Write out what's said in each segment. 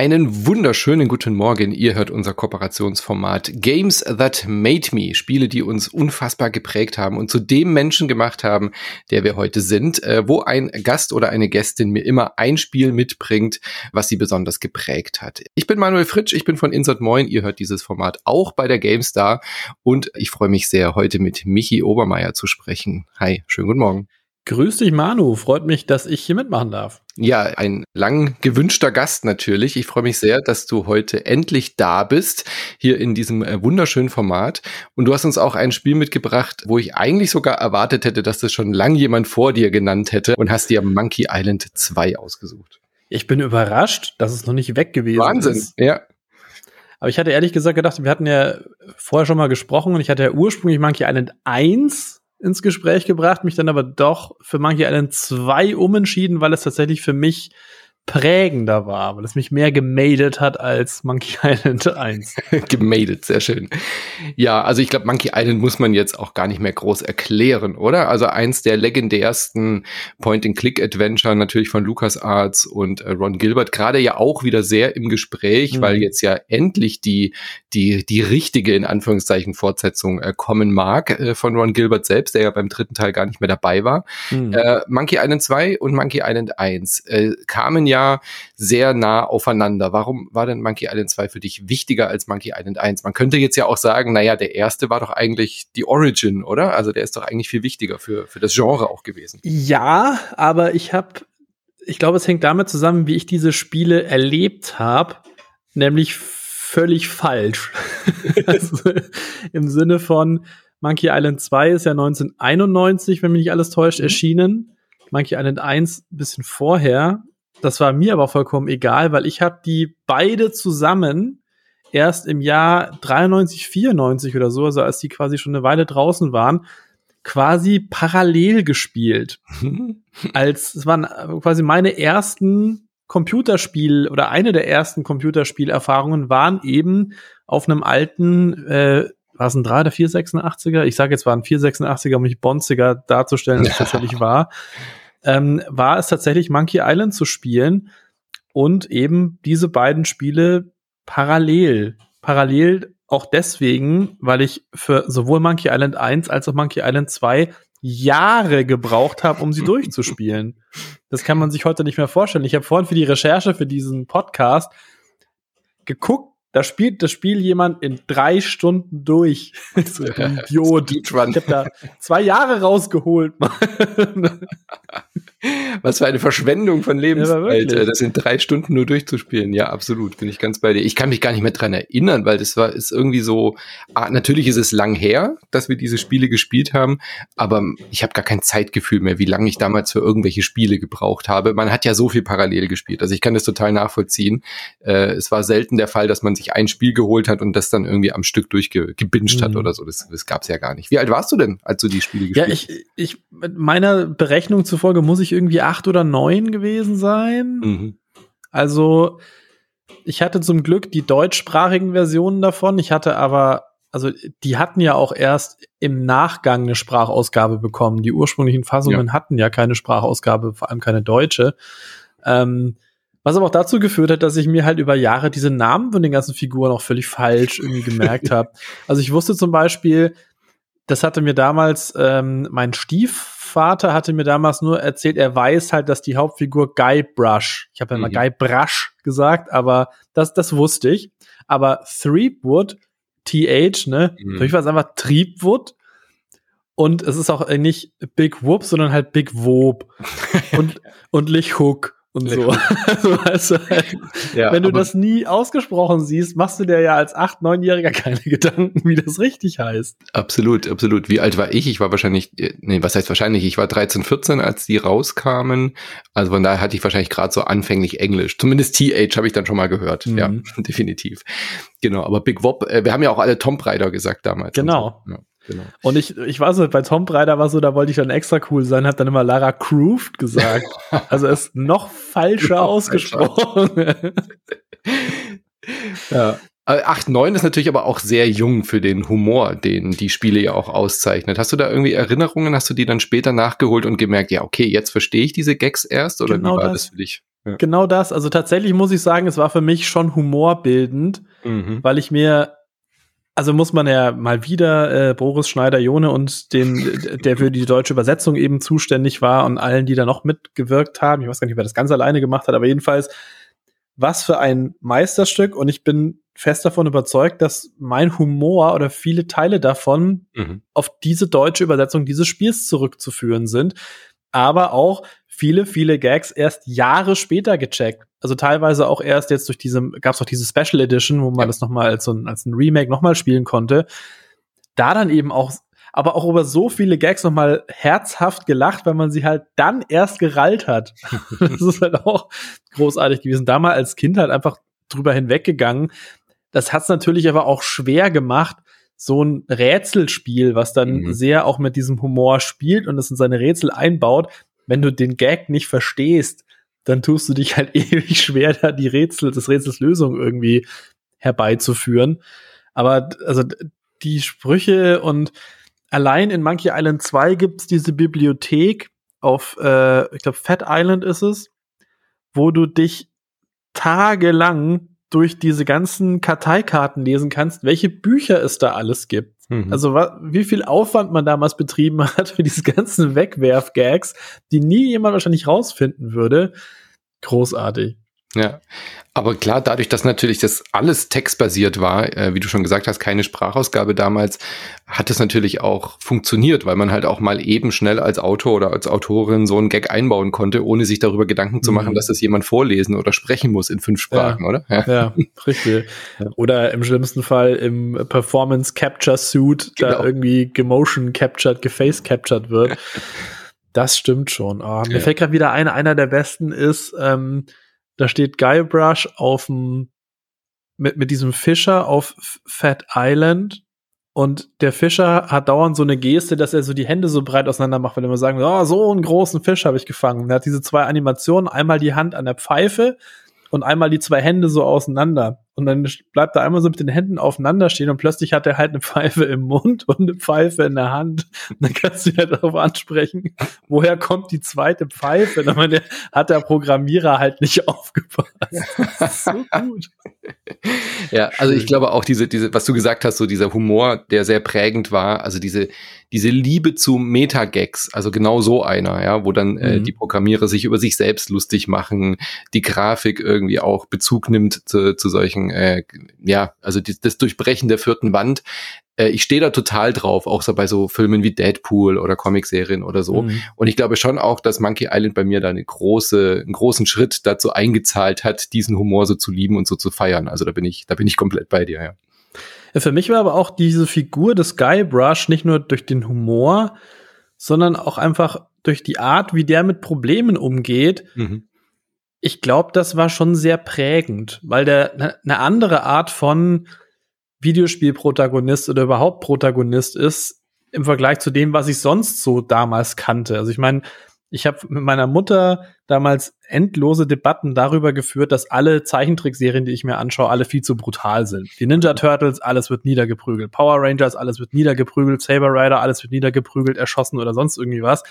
Einen wunderschönen guten Morgen. Ihr hört unser Kooperationsformat Games That Made Me. Spiele, die uns unfassbar geprägt haben und zu dem Menschen gemacht haben, der wir heute sind, äh, wo ein Gast oder eine Gästin mir immer ein Spiel mitbringt, was sie besonders geprägt hat. Ich bin Manuel Fritsch, ich bin von Insert Moin. Ihr hört dieses Format auch bei der GameStar und ich freue mich sehr, heute mit Michi Obermeier zu sprechen. Hi, schönen guten Morgen. Grüß dich, Manu. Freut mich, dass ich hier mitmachen darf. Ja, ein lang gewünschter Gast natürlich. Ich freue mich sehr, dass du heute endlich da bist, hier in diesem äh, wunderschönen Format. Und du hast uns auch ein Spiel mitgebracht, wo ich eigentlich sogar erwartet hätte, dass das schon lang jemand vor dir genannt hätte und hast dir Monkey Island 2 ausgesucht. Ich bin überrascht, dass es noch nicht weg gewesen Wahnsinn, ist. Wahnsinn, ja. Aber ich hatte ehrlich gesagt gedacht, wir hatten ja vorher schon mal gesprochen und ich hatte ja ursprünglich Monkey Island 1 ins Gespräch gebracht, mich dann aber doch für Monkey Island 2 umentschieden, weil es tatsächlich für mich prägender war, weil es mich mehr gemadet hat als Monkey Island 1. gemadet, sehr schön. Ja, also ich glaube, Monkey Island muss man jetzt auch gar nicht mehr groß erklären, oder? Also eins der legendärsten Point-and-Click-Adventure natürlich von LucasArts und äh, Ron Gilbert, gerade ja auch wieder sehr im Gespräch, mhm. weil jetzt ja endlich die, die, die richtige, in Anführungszeichen, Fortsetzung äh, kommen mag äh, von Ron Gilbert selbst, der ja beim dritten Teil gar nicht mehr dabei war. Mhm. Äh, Monkey Island 2 und Monkey Island 1 äh, kamen ja sehr nah aufeinander. Warum war denn Monkey Island 2 für dich wichtiger als Monkey Island 1? Man könnte jetzt ja auch sagen, naja, der erste war doch eigentlich die Origin, oder? Also der ist doch eigentlich viel wichtiger für, für das Genre auch gewesen. Ja, aber ich habe, ich glaube, es hängt damit zusammen, wie ich diese Spiele erlebt habe, nämlich völlig falsch. also, Im Sinne von Monkey Island 2 ist ja 1991, wenn mich nicht alles täuscht, mhm. erschienen. Monkey Island 1 ein bisschen vorher. Das war mir aber vollkommen egal, weil ich habe die beide zusammen erst im Jahr 93, 94 oder so, also als die quasi schon eine Weile draußen waren, quasi parallel gespielt. als es waren quasi meine ersten Computerspiel oder eine der ersten Computerspielerfahrungen waren eben auf einem alten äh, war es ein 3 oder 486er? Ich sage jetzt war ein 486er, um mich bonziger darzustellen, als es tatsächlich war ähm, war es tatsächlich Monkey Island zu spielen und eben diese beiden Spiele parallel. Parallel auch deswegen, weil ich für sowohl Monkey Island 1 als auch Monkey Island 2 Jahre gebraucht habe, um sie durchzuspielen. Das kann man sich heute nicht mehr vorstellen. Ich habe vorhin für die Recherche für diesen Podcast geguckt, da spielt das Spiel jemand in drei Stunden durch. so ein Idiot. Ich habe da zwei Jahre rausgeholt. Was für eine Verschwendung von Lebenszeit, ja, das in drei Stunden nur durchzuspielen. Ja, absolut, bin ich ganz bei dir. Ich kann mich gar nicht mehr dran erinnern, weil das war ist irgendwie so. Ah, natürlich ist es lang her, dass wir diese Spiele gespielt haben, aber ich habe gar kein Zeitgefühl mehr, wie lange ich damals für irgendwelche Spiele gebraucht habe. Man hat ja so viel parallel gespielt, also ich kann das total nachvollziehen. Äh, es war selten der Fall, dass man sich ein Spiel geholt hat und das dann irgendwie am Stück durchgebinged mhm. hat oder so. Das, das gab es ja gar nicht. Wie alt warst du denn, als du die Spiele gespielt hast? Ja, ich, ich, mit meiner Berechnung zufolge muss ich irgendwie acht oder neun gewesen sein. Mhm. Also, ich hatte zum Glück die deutschsprachigen Versionen davon. Ich hatte aber, also die hatten ja auch erst im Nachgang eine Sprachausgabe bekommen. Die ursprünglichen Fassungen ja. hatten ja keine Sprachausgabe, vor allem keine deutsche. Ähm, was aber auch dazu geführt hat, dass ich mir halt über Jahre diese Namen von den ganzen Figuren auch völlig falsch irgendwie gemerkt habe. Also ich wusste zum Beispiel, das hatte mir damals ähm, mein Stiefvater hatte mir damals nur erzählt, er weiß halt, dass die Hauptfigur Guy Brush, ich habe ja mhm. mal Guy Brush gesagt, aber das, das wusste ich. Aber Threepwood, TH, ne? Mhm. Für mich war es einfach Triebwood. Und es ist auch nicht Big Whoop, sondern halt Big Whoop. und, und Lich Hook und so. also, halt, ja, wenn du das nie ausgesprochen siehst, machst du dir ja als acht, neunjähriger keine Gedanken, wie das richtig heißt. Absolut, absolut. Wie alt war ich? Ich war wahrscheinlich, äh, nee, was heißt wahrscheinlich? Ich war 13, 14, als die rauskamen. Also von daher hatte ich wahrscheinlich gerade so anfänglich Englisch. Zumindest TH habe ich dann schon mal gehört. Mhm. Ja, definitiv. Genau, aber Big Wop, äh, wir haben ja auch alle Tomb Raider gesagt damals. Genau. So. Ja. Genau. Und ich, ich war so, bei Tomb Raider war so, da wollte ich dann extra cool sein, hab dann immer Lara Croft gesagt. also ist noch falscher ausgesprochen. Ja. 8, äh, 9 ist natürlich aber auch sehr jung für den Humor, den die Spiele ja auch auszeichnet. Hast du da irgendwie Erinnerungen? Hast du die dann später nachgeholt und gemerkt, ja, okay, jetzt verstehe ich diese Gags erst? Oder genau wie war das, das für dich? ja. genau das. Also tatsächlich muss ich sagen, es war für mich schon humorbildend, mhm. weil ich mir also muss man ja mal wieder äh, Boris Schneider-Jone und den, der für die deutsche Übersetzung eben zuständig war und allen, die da noch mitgewirkt haben. Ich weiß gar nicht, wer das ganz alleine gemacht hat, aber jedenfalls, was für ein Meisterstück. Und ich bin fest davon überzeugt, dass mein Humor oder viele Teile davon mhm. auf diese deutsche Übersetzung dieses Spiels zurückzuführen sind. Aber auch viele, viele Gags erst Jahre später gecheckt. Also teilweise auch erst jetzt durch diese, gab es auch diese Special Edition, wo man ja. das nochmal als so ein, als ein Remake nochmal spielen konnte. Da dann eben auch, aber auch über so viele Gags nochmal herzhaft gelacht, weil man sie halt dann erst gerallt hat. das ist halt auch großartig gewesen. Da mal als Kind halt einfach drüber hinweggegangen. Das hat's natürlich aber auch schwer gemacht, so ein Rätselspiel, was dann mhm. sehr auch mit diesem Humor spielt und es in seine Rätsel einbaut, wenn du den Gag nicht verstehst, dann tust du dich halt ewig schwer, da die Rätsel, das Rätsels Lösung irgendwie herbeizuführen. Aber also die Sprüche und allein in Monkey Island 2 gibt's diese Bibliothek auf, äh, ich glaube, Fat Island ist es, wo du dich tagelang durch diese ganzen Karteikarten lesen kannst, welche Bücher es da alles gibt. Mhm. Also wie viel Aufwand man damals betrieben hat für diese ganzen Wegwerf-Gags, die nie jemand wahrscheinlich rausfinden würde. Großartig. Ja, aber klar, dadurch, dass natürlich das alles textbasiert war, äh, wie du schon gesagt hast, keine Sprachausgabe damals, hat es natürlich auch funktioniert, weil man halt auch mal eben schnell als Autor oder als Autorin so einen Gag einbauen konnte, ohne sich darüber Gedanken zu machen, mhm. dass das jemand vorlesen oder sprechen muss in fünf Sprachen, ja. oder? Ja, ja richtig. Oder im schlimmsten Fall im Performance Capture Suit genau. da irgendwie gemotion captured, geface captured wird. Das stimmt schon. Oh, mir ja. fällt gerade wieder ein, einer der besten ist, ähm, da steht Guybrush auf dem, mit, mit diesem Fischer auf Fat Island und der Fischer hat dauernd so eine Geste, dass er so die Hände so breit auseinander macht, er immer sagen, oh, so einen großen Fisch habe ich gefangen. er hat diese zwei Animationen, einmal die Hand an der Pfeife und einmal die zwei Hände so auseinander. Und dann bleibt er einmal so mit den Händen aufeinander stehen und plötzlich hat er halt eine Pfeife im Mund und eine Pfeife in der Hand. Und dann kannst du ihn halt darauf ansprechen, woher kommt die zweite Pfeife? Und dann hat der Programmierer halt nicht aufgepasst. Das ist so gut. Ja, also ich glaube auch diese, diese, was du gesagt hast, so dieser Humor, der sehr prägend war, also diese, diese Liebe zu Metagags, also genau so einer, ja, wo dann äh, mhm. die Programmierer sich über sich selbst lustig machen, die Grafik irgendwie auch Bezug nimmt zu, zu solchen, äh, ja, also die, das Durchbrechen der vierten Wand. Äh, ich stehe da total drauf, auch so bei so Filmen wie Deadpool oder Comicserien oder so. Mhm. Und ich glaube schon auch, dass Monkey Island bei mir da eine große, einen großen Schritt dazu eingezahlt hat, diesen Humor so zu lieben und so zu feiern. Also da bin ich, da bin ich komplett bei dir, ja. Ja, für mich war aber auch diese Figur des Guybrush nicht nur durch den Humor, sondern auch einfach durch die Art, wie der mit Problemen umgeht. Mhm. Ich glaube, das war schon sehr prägend, weil der eine ne andere Art von Videospielprotagonist oder überhaupt Protagonist ist im Vergleich zu dem, was ich sonst so damals kannte. Also ich meine, ich habe mit meiner Mutter damals endlose Debatten darüber geführt, dass alle Zeichentrickserien, die ich mir anschaue, alle viel zu brutal sind. Die Ninja Turtles, alles wird niedergeprügelt. Power Rangers, alles wird niedergeprügelt. Saber Rider, alles wird niedergeprügelt, erschossen oder sonst irgendwie was.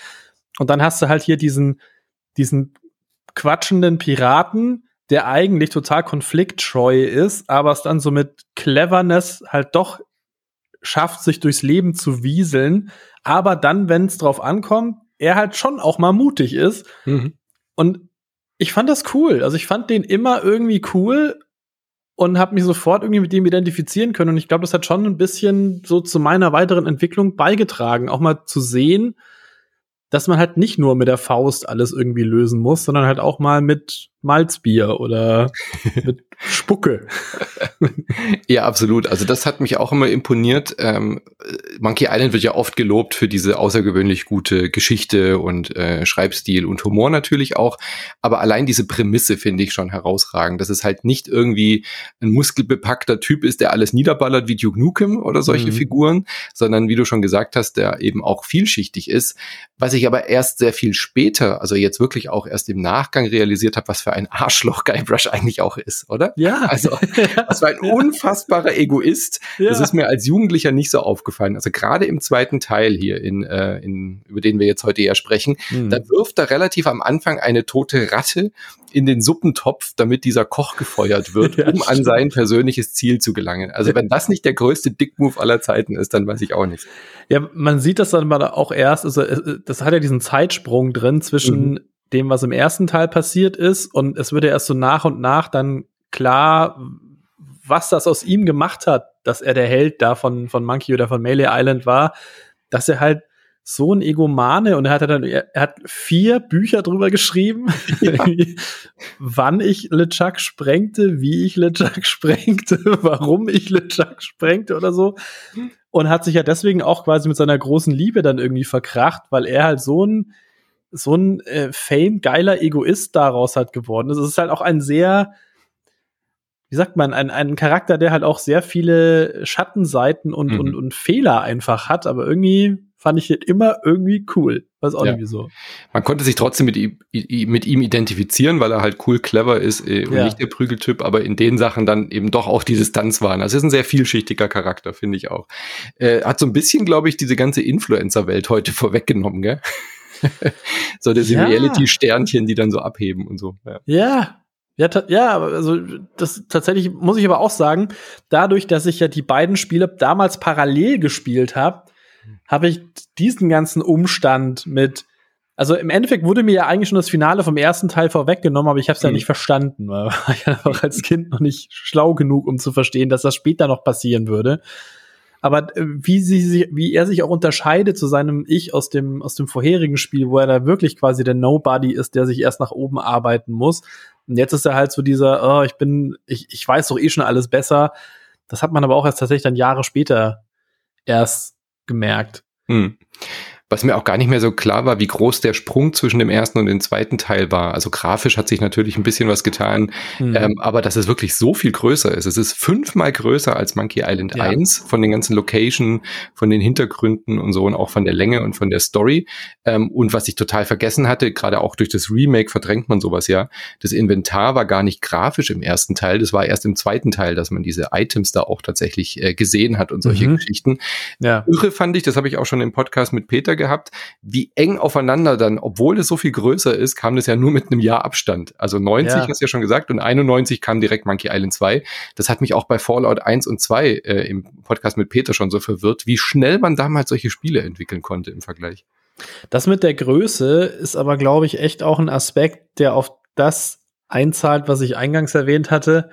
Und dann hast du halt hier diesen, diesen quatschenden Piraten, der eigentlich total konfliktscheu ist, aber es dann so mit Cleverness halt doch schafft, sich durchs Leben zu wieseln, aber dann, wenn es drauf ankommt, er halt schon auch mal mutig ist. Mhm. Und ich fand das cool. Also ich fand den immer irgendwie cool und habe mich sofort irgendwie mit dem identifizieren können. Und ich glaube, das hat schon ein bisschen so zu meiner weiteren Entwicklung beigetragen, auch mal zu sehen, dass man halt nicht nur mit der Faust alles irgendwie lösen muss, sondern halt auch mal mit Malzbier oder mit Spucke. ja, absolut. Also das hat mich auch immer imponiert. Ähm, Monkey Island wird ja oft gelobt für diese außergewöhnlich gute Geschichte und äh, Schreibstil und Humor natürlich auch. Aber allein diese Prämisse finde ich schon herausragend, dass es halt nicht irgendwie ein muskelbepackter Typ ist, der alles niederballert wie Duke Nukem oder solche mhm. Figuren, sondern wie du schon gesagt hast, der eben auch vielschichtig ist. Was ich aber erst sehr viel später, also jetzt wirklich auch erst im Nachgang realisiert habe, was für ein Arschloch Guybrush eigentlich auch ist, oder? Ja. Also, das war ein unfassbarer Egoist. Ja. Das ist mir als Jugendlicher nicht so aufgefallen. Also gerade im zweiten Teil hier, in, äh, in, über den wir jetzt heute eher sprechen, hm. da wirft er relativ am Anfang eine tote Ratte in den Suppentopf, damit dieser Koch gefeuert wird, ja, um an sein persönliches Ziel zu gelangen. Also wenn das nicht der größte Dickmove aller Zeiten ist, dann weiß ich auch nicht. Ja, man sieht das dann mal auch erst, also äh, das hat ja diesen Zeitsprung drin zwischen mhm. dem, was im ersten Teil passiert ist und es wird ja erst so nach und nach dann klar, was das aus ihm gemacht hat, dass er der Held da von, von Monkey oder von Melee Island war, dass er halt so ein Egomane und er hat dann, er hat vier Bücher drüber geschrieben, ja. wann ich LeChuck sprengte, wie ich LeChuck sprengte, warum ich LeChuck sprengte oder so. Und hat sich ja deswegen auch quasi mit seiner großen Liebe dann irgendwie verkracht, weil er halt so ein, so ein äh, fame-geiler Egoist daraus hat geworden ist. Es ist halt auch ein sehr, wie sagt man, ein, ein Charakter, der halt auch sehr viele Schattenseiten und, mhm. und, und Fehler einfach hat, aber irgendwie fand ich ihn immer irgendwie cool. Weiß auch ja. nicht wieso. Man konnte sich trotzdem mit ihm, mit ihm identifizieren, weil er halt cool, clever ist äh, und ja. nicht der Prügeltyp, aber in den Sachen dann eben doch auch die Distanz waren. Also ist ein sehr vielschichtiger Charakter, finde ich auch. Äh, hat so ein bisschen, glaube ich, diese ganze Influencer-Welt heute vorweggenommen, gell? so diese ja. Reality-Sternchen, die dann so abheben und so. Ja. ja. Ja, ja, also das tatsächlich muss ich aber auch sagen, dadurch, dass ich ja die beiden Spiele damals parallel gespielt habe, habe ich diesen ganzen Umstand mit also im Endeffekt wurde mir ja eigentlich schon das Finale vom ersten Teil vorweggenommen, aber ich habe es mhm. ja nicht verstanden, weil ich einfach als Kind noch nicht schlau genug, um zu verstehen, dass das später noch passieren würde. Aber äh, wie, sie, wie er sich auch unterscheidet zu seinem Ich aus dem, aus dem vorherigen Spiel, wo er da wirklich quasi der Nobody ist, der sich erst nach oben arbeiten muss. Und jetzt ist er halt so dieser, oh, ich bin, ich, ich weiß doch eh schon alles besser. Das hat man aber auch erst tatsächlich dann Jahre später erst gemerkt. Hm was mir auch gar nicht mehr so klar war, wie groß der Sprung zwischen dem ersten und dem zweiten Teil war. Also grafisch hat sich natürlich ein bisschen was getan, mhm. ähm, aber dass es wirklich so viel größer ist. Es ist fünfmal größer als Monkey Island ja. 1 von den ganzen Location, von den Hintergründen und so und auch von der Länge und von der Story. Ähm, und was ich total vergessen hatte, gerade auch durch das Remake verdrängt man sowas ja. Das Inventar war gar nicht grafisch im ersten Teil, das war erst im zweiten Teil, dass man diese Items da auch tatsächlich äh, gesehen hat und solche mhm. Geschichten. Ja. Irre fand ich, das habe ich auch schon im Podcast mit Peter gehabt, wie eng aufeinander dann, obwohl es so viel größer ist, kam das ja nur mit einem Jahr Abstand. Also 90 ja. hast du ja schon gesagt und 91 kam direkt Monkey Island 2. Das hat mich auch bei Fallout 1 und 2 äh, im Podcast mit Peter schon so verwirrt, wie schnell man damals solche Spiele entwickeln konnte im Vergleich. Das mit der Größe ist aber, glaube ich, echt auch ein Aspekt, der auf das einzahlt, was ich eingangs erwähnt hatte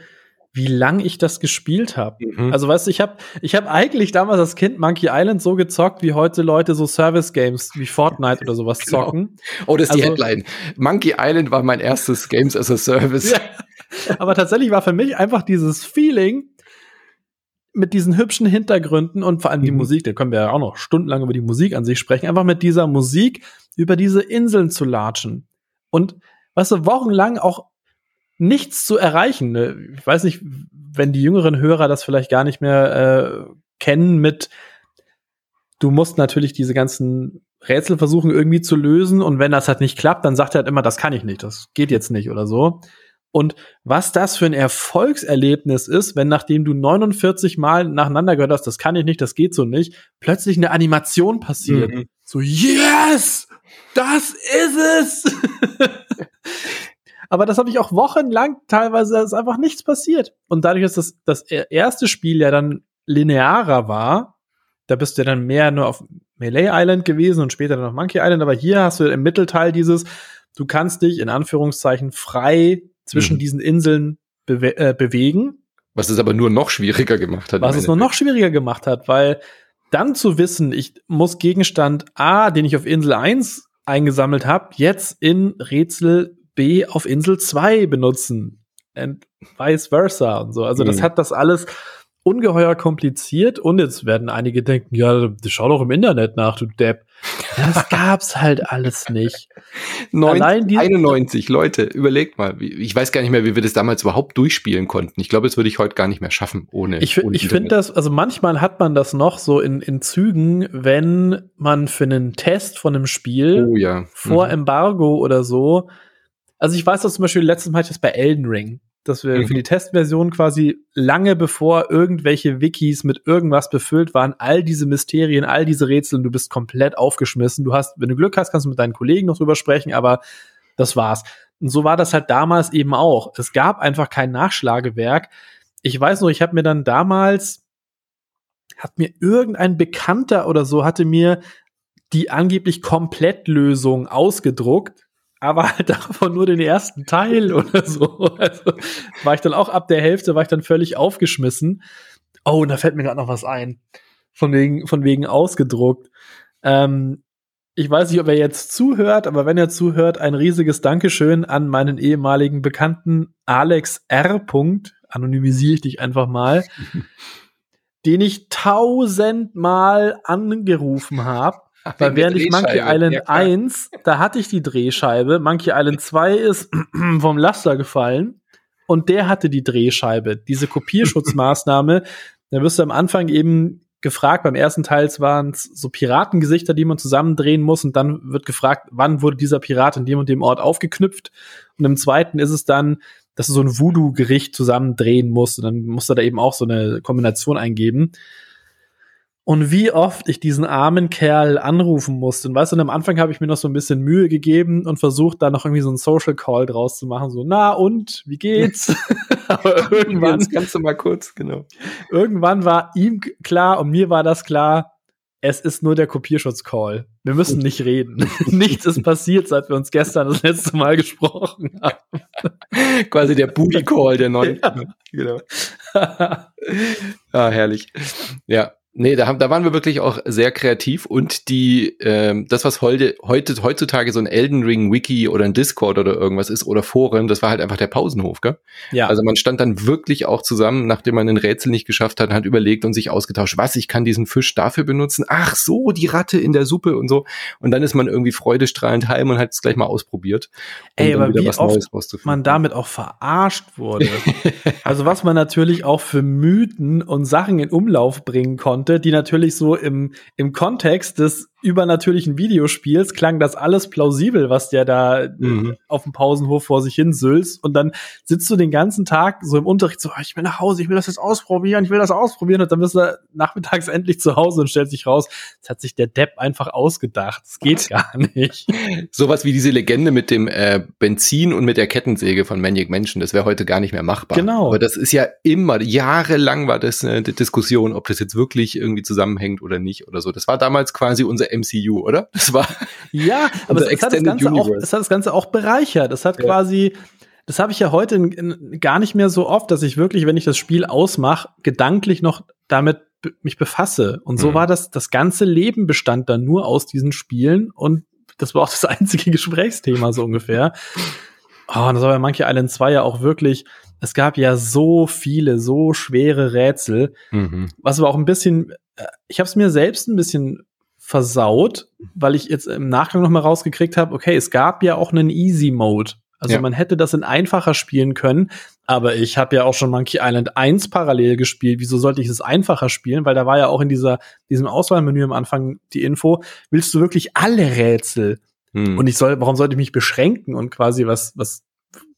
wie lang ich das gespielt habe. Mhm. Also weißt du, ich habe ich hab eigentlich damals als Kind Monkey Island so gezockt, wie heute Leute so Service Games wie Fortnite oder sowas genau. zocken. Oh, das ist also, die Headline. Monkey Island war mein erstes Games as a Service. Ja. Aber tatsächlich war für mich einfach dieses Feeling mit diesen hübschen Hintergründen und vor allem mhm. die Musik, da können wir ja auch noch stundenlang über die Musik an sich sprechen, einfach mit dieser Musik über diese Inseln zu latschen. Und weißt du, wochenlang auch nichts zu erreichen. Ne? Ich weiß nicht, wenn die jüngeren Hörer das vielleicht gar nicht mehr äh, kennen mit, du musst natürlich diese ganzen Rätsel versuchen irgendwie zu lösen und wenn das halt nicht klappt, dann sagt er halt immer, das kann ich nicht, das geht jetzt nicht oder so. Und was das für ein Erfolgserlebnis ist, wenn nachdem du 49 Mal nacheinander gehört hast, das kann ich nicht, das geht so nicht, plötzlich eine Animation passiert. Mhm. So, yes! Das ist es! Aber das habe ich auch wochenlang teilweise, ist einfach nichts passiert. Und dadurch, dass das, das erste Spiel ja dann linearer war, da bist du ja dann mehr nur auf Melee Island gewesen und später dann auf Monkey Island, aber hier hast du im Mittelteil dieses, du kannst dich in Anführungszeichen frei zwischen mhm. diesen Inseln bewe äh, bewegen. Was es aber nur noch schwieriger gemacht hat. Was es nur noch schwieriger gemacht hat, weil dann zu wissen, ich muss Gegenstand A, den ich auf Insel 1 eingesammelt habe, jetzt in Rätsel B auf Insel 2 benutzen. Und vice versa und so. Also mhm. das hat das alles ungeheuer kompliziert und jetzt werden einige denken, ja, schau doch im Internet nach, du Depp. Das gab's halt alles nicht. 90, Allein die 91, Leute, überlegt mal. Ich weiß gar nicht mehr, wie wir das damals überhaupt durchspielen konnten. Ich glaube, das würde ich heute gar nicht mehr schaffen ohne. Ich, ohne ich finde das, also manchmal hat man das noch so in, in Zügen, wenn man für einen Test von einem Spiel oh, ja. vor mhm. Embargo oder so also ich weiß, dass zum Beispiel letztes Mal ich das bei Elden Ring. dass wir mhm. für die Testversion quasi lange bevor irgendwelche Wikis mit irgendwas befüllt waren, all diese Mysterien, all diese Rätsel, du bist komplett aufgeschmissen. Du hast, wenn du Glück hast, kannst du mit deinen Kollegen noch drüber sprechen, aber das war's. Und so war das halt damals eben auch. Es gab einfach kein Nachschlagewerk. Ich weiß noch, ich habe mir dann damals, hat mir irgendein Bekannter oder so, hatte mir die angeblich Komplettlösung ausgedruckt, aber halt davon nur den ersten Teil oder so. Also war ich dann auch ab der Hälfte, war ich dann völlig aufgeschmissen. Oh, und da fällt mir gerade noch was ein. Von wegen, von wegen ausgedruckt. Ähm, ich weiß nicht, ob er jetzt zuhört, aber wenn er zuhört, ein riesiges Dankeschön an meinen ehemaligen Bekannten Alex R. Anonymisiere ich dich einfach mal. den ich tausendmal angerufen habe. Weil während ich Monkey Island ja, 1, da hatte ich die Drehscheibe. Monkey Island 2 ist vom Laster gefallen und der hatte die Drehscheibe. Diese Kopierschutzmaßnahme, da wirst du am Anfang eben gefragt. Beim ersten Teil waren es so Piratengesichter, die man zusammendrehen muss. Und dann wird gefragt, wann wurde dieser Pirat in dem und dem Ort aufgeknüpft. Und im zweiten ist es dann, dass du so ein Voodoo-Gericht zusammendrehen musst. Und dann musst du da eben auch so eine Kombination eingeben. Und wie oft ich diesen armen Kerl anrufen musste. Und weißt du, am Anfang habe ich mir noch so ein bisschen Mühe gegeben und versucht, da noch irgendwie so einen Social Call draus zu machen. So, na und, wie geht's? Aber irgendwann. Das Ganze mal kurz, genau. Irgendwann war ihm klar und mir war das klar, es ist nur der Kopierschutz-Call. Wir müssen nicht reden. Nichts ist passiert, seit wir uns gestern das letzte Mal gesprochen haben. Quasi der Booty-Call der neuen. Ja. Genau. ah, herrlich. Ja, Nee, da, haben, da waren wir wirklich auch sehr kreativ und die, ähm, das, was heute, heute, heutzutage so ein Elden Ring Wiki oder ein Discord oder irgendwas ist oder Foren, das war halt einfach der Pausenhof, gell? Ja. Also man stand dann wirklich auch zusammen, nachdem man ein Rätsel nicht geschafft hat, hat überlegt und sich ausgetauscht, was, ich kann diesen Fisch dafür benutzen, ach so, die Ratte in der Suppe und so. Und dann ist man irgendwie freudestrahlend heim und hat es gleich mal ausprobiert. Um Ey, aber wie oft man damit auch verarscht wurde. also was man natürlich auch für Mythen und Sachen in Umlauf bringen konnte, konnte, die natürlich so im, im Kontext des übernatürlichen Videospiels klang das alles plausibel, was der da mhm. auf dem Pausenhof vor sich hin sülzt. Und dann sitzt du den ganzen Tag so im Unterricht so, ah, ich will nach Hause, ich will das jetzt ausprobieren, ich will das ausprobieren. Und dann bist du nachmittags endlich zu Hause und stellt sich raus, das hat sich der Depp einfach ausgedacht. Das geht gar nicht. Sowas wie diese Legende mit dem äh, Benzin und mit der Kettensäge von Maniac Menschen, das wäre heute gar nicht mehr machbar. Genau. Aber das ist ja immer, jahrelang war das eine Diskussion, ob das jetzt wirklich irgendwie zusammenhängt oder nicht oder so. Das war damals quasi unser MCU, oder? Das war ja, aber es, es, hat das Ganze auch, es hat das Ganze auch bereichert. Es hat ja. quasi, das habe ich ja heute in, in, gar nicht mehr so oft, dass ich wirklich, wenn ich das Spiel ausmache, gedanklich noch damit mich befasse. Und so mhm. war das, das ganze Leben bestand dann nur aus diesen Spielen und das war auch das einzige Gesprächsthema so ungefähr. Oh, und das war bei Monkey Island 2 ja auch wirklich, es gab ja so viele, so schwere Rätsel, mhm. was aber auch ein bisschen, äh, ich habe es mir selbst ein bisschen versaut, weil ich jetzt im Nachgang noch mal rausgekriegt habe, okay, es gab ja auch einen Easy Mode. Also ja. man hätte das in einfacher spielen können, aber ich habe ja auch schon Monkey Island 1 parallel gespielt. Wieso sollte ich es einfacher spielen? Weil da war ja auch in dieser diesem Auswahlmenü am Anfang die Info, willst du wirklich alle Rätsel? Hm. Und ich soll, warum sollte ich mich beschränken und quasi was was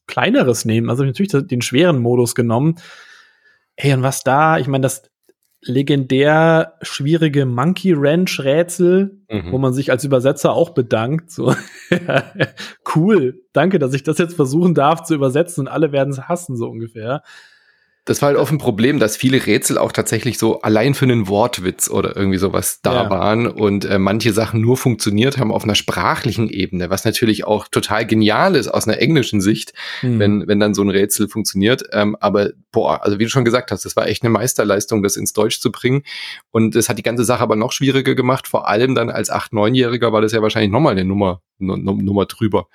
kleineres nehmen? Also natürlich den schweren Modus genommen. Ey, und was da, ich meine, das legendär schwierige Monkey Ranch Rätsel, mhm. wo man sich als Übersetzer auch bedankt. So cool, danke, dass ich das jetzt versuchen darf zu übersetzen und alle werden es hassen so ungefähr das war halt oft ein Problem, dass viele Rätsel auch tatsächlich so allein für einen Wortwitz oder irgendwie sowas da ja. waren und äh, manche Sachen nur funktioniert haben auf einer sprachlichen Ebene, was natürlich auch total genial ist aus einer englischen Sicht, hm. wenn, wenn dann so ein Rätsel funktioniert. Ähm, aber boah, also wie du schon gesagt hast, das war echt eine Meisterleistung, das ins Deutsch zu bringen. Und das hat die ganze Sache aber noch schwieriger gemacht. Vor allem dann als acht, neunjähriger war das ja wahrscheinlich nochmal eine Nummer, Nummer drüber.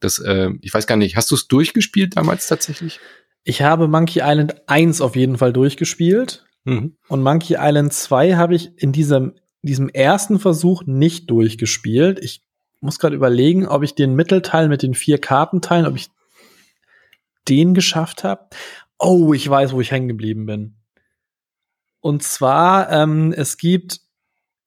Das, äh, ich weiß gar nicht, hast du es durchgespielt damals tatsächlich? Ich habe Monkey Island 1 auf jeden Fall durchgespielt. Mhm. Und Monkey Island 2 habe ich in diesem, diesem ersten Versuch nicht durchgespielt. Ich muss gerade überlegen, ob ich den Mittelteil mit den vier Kartenteilen, ob ich den geschafft habe. Oh, ich weiß, wo ich hängen geblieben bin. Und zwar, ähm, es gibt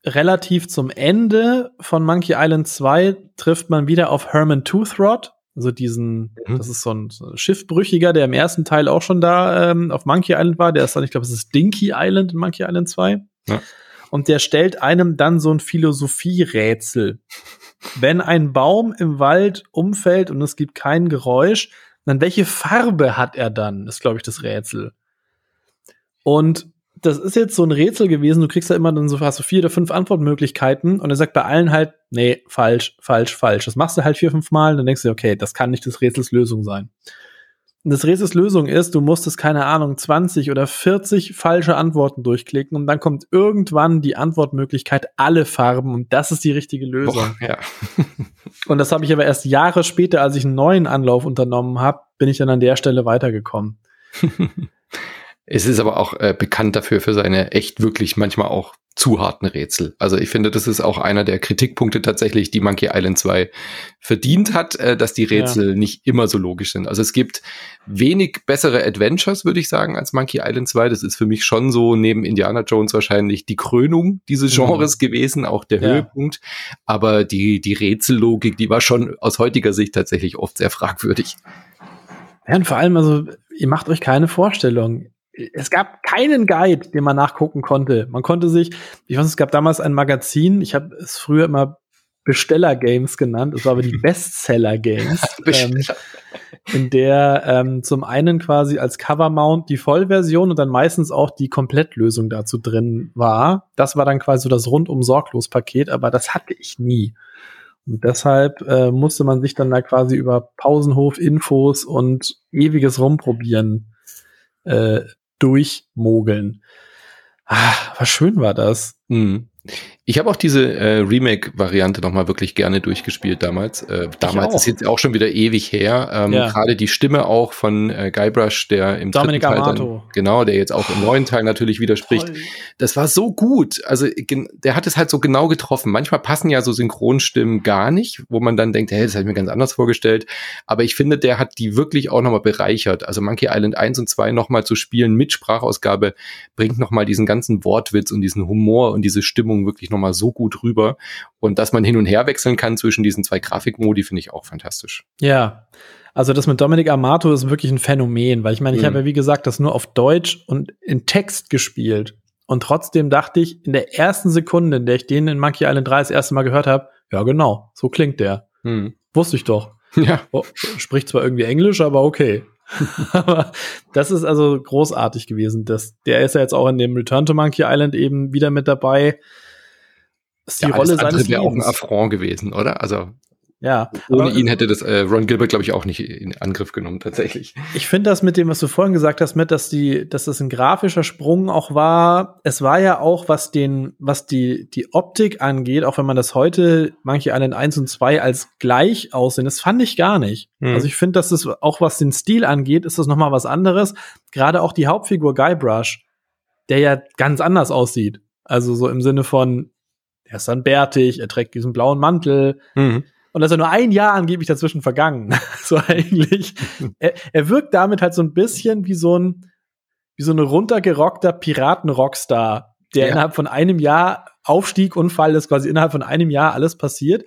relativ zum Ende von Monkey Island 2 trifft man wieder auf Herman Toothrod, Also diesen, mhm. das ist so ein, Schiffbrüchiger, der im ersten Teil auch schon da ähm, auf Monkey Island war. Der ist dann, ich glaube, es ist Dinky Island in Monkey Island 2. Ja. Und der stellt einem dann so ein Philosophie-Rätsel. Wenn ein Baum im Wald umfällt und es gibt kein Geräusch, dann welche Farbe hat er dann? Ist, glaube ich, das Rätsel. Und das ist jetzt so ein Rätsel gewesen. Du kriegst da immer dann so, hast du vier oder fünf Antwortmöglichkeiten und er sagt bei allen halt, nee, falsch, falsch, falsch. Das machst du halt vier, fünf Mal, dann denkst du, okay, das kann nicht des Rätsels Lösung sein. Und das Rätsels Lösung ist, du musstest, keine Ahnung, 20 oder 40 falsche Antworten durchklicken und dann kommt irgendwann die Antwortmöglichkeit alle Farben und das ist die richtige Lösung. Boah, ja. und das habe ich aber erst Jahre später, als ich einen neuen Anlauf unternommen habe, bin ich dann an der Stelle weitergekommen. Es ist aber auch äh, bekannt dafür für seine echt wirklich manchmal auch zu harten Rätsel. Also ich finde, das ist auch einer der Kritikpunkte tatsächlich, die Monkey Island 2 verdient hat, äh, dass die Rätsel ja. nicht immer so logisch sind. Also es gibt wenig bessere Adventures, würde ich sagen, als Monkey Island 2. Das ist für mich schon so neben Indiana Jones wahrscheinlich die Krönung dieses mhm. Genres mhm. gewesen, auch der ja. Höhepunkt. Aber die, die Rätsellogik, die war schon aus heutiger Sicht tatsächlich oft sehr fragwürdig. Ja, und vor allem, also, ihr macht euch keine Vorstellung es gab keinen Guide, den man nachgucken konnte. Man konnte sich, ich weiß, es gab damals ein Magazin, ich habe es früher immer Besteller-Games genannt, es war aber die Bestseller-Games, ähm, in der ähm, zum einen quasi als Cover-Mount die Vollversion und dann meistens auch die Komplettlösung dazu drin war. Das war dann quasi so das rundum-sorglos-Paket, aber das hatte ich nie. Und deshalb äh, musste man sich dann da quasi über Pausenhof-Infos und ewiges Rumprobieren äh, durchmogeln. Ah, was schön war das. Mhm. Ich habe auch diese äh, Remake-Variante nochmal wirklich gerne durchgespielt damals. Äh, damals ist jetzt auch schon wieder ewig her. Ähm, ja. Gerade die Stimme auch von äh, Guybrush, der im Dominic dritten Teil dann, genau, der jetzt auch im neuen Teil natürlich widerspricht. Das war so gut. Also der hat es halt so genau getroffen. Manchmal passen ja so Synchronstimmen gar nicht, wo man dann denkt, hey, das habe ich mir ganz anders vorgestellt. Aber ich finde, der hat die wirklich auch nochmal bereichert. Also Monkey Island 1 und 2 nochmal zu spielen mit Sprachausgabe bringt nochmal diesen ganzen Wortwitz und diesen Humor und diese Stimmung wirklich nochmal so gut rüber. Und dass man hin und her wechseln kann zwischen diesen zwei Grafikmodi, finde ich auch fantastisch. Ja. Also das mit Dominic Amato ist wirklich ein Phänomen, weil ich meine, ich mhm. habe ja wie gesagt das nur auf Deutsch und in Text gespielt. Und trotzdem dachte ich, in der ersten Sekunde, in der ich den in Monkey Island 3 das erste Mal gehört habe, ja genau, so klingt der. Mhm. Wusste ich doch. Ja. Oh, spricht zwar irgendwie Englisch, aber okay. aber das ist also großartig gewesen. Das, der ist ja jetzt auch in dem Return to Monkey Island eben wieder mit dabei ist die ja, Rolle seines wäre auch ein Affront gewesen, oder? Also ja. Ohne aber, ihn hätte das äh, Ron Gilbert, glaube ich, auch nicht in Angriff genommen, tatsächlich. Ich finde das mit dem, was du vorhin gesagt hast, mit, dass die, dass das ein grafischer Sprung auch war. Es war ja auch, was den, was die, die Optik angeht, auch wenn man das heute, manche Island 1 und 2 als gleich aussehen, das fand ich gar nicht. Hm. Also ich finde, dass das auch was den Stil angeht, ist das nochmal was anderes. Gerade auch die Hauptfigur Guybrush, der ja ganz anders aussieht. Also so im Sinne von, er ist dann bärtig, er trägt diesen blauen Mantel. Mhm. Und da ist ja nur ein Jahr angeblich dazwischen vergangen. so eigentlich. er, er wirkt damit halt so ein bisschen wie so ein, wie so ein runtergerockter Piraten-Rockstar, der ja. innerhalb von einem Jahr Aufstieg und Fall ist, quasi innerhalb von einem Jahr alles passiert.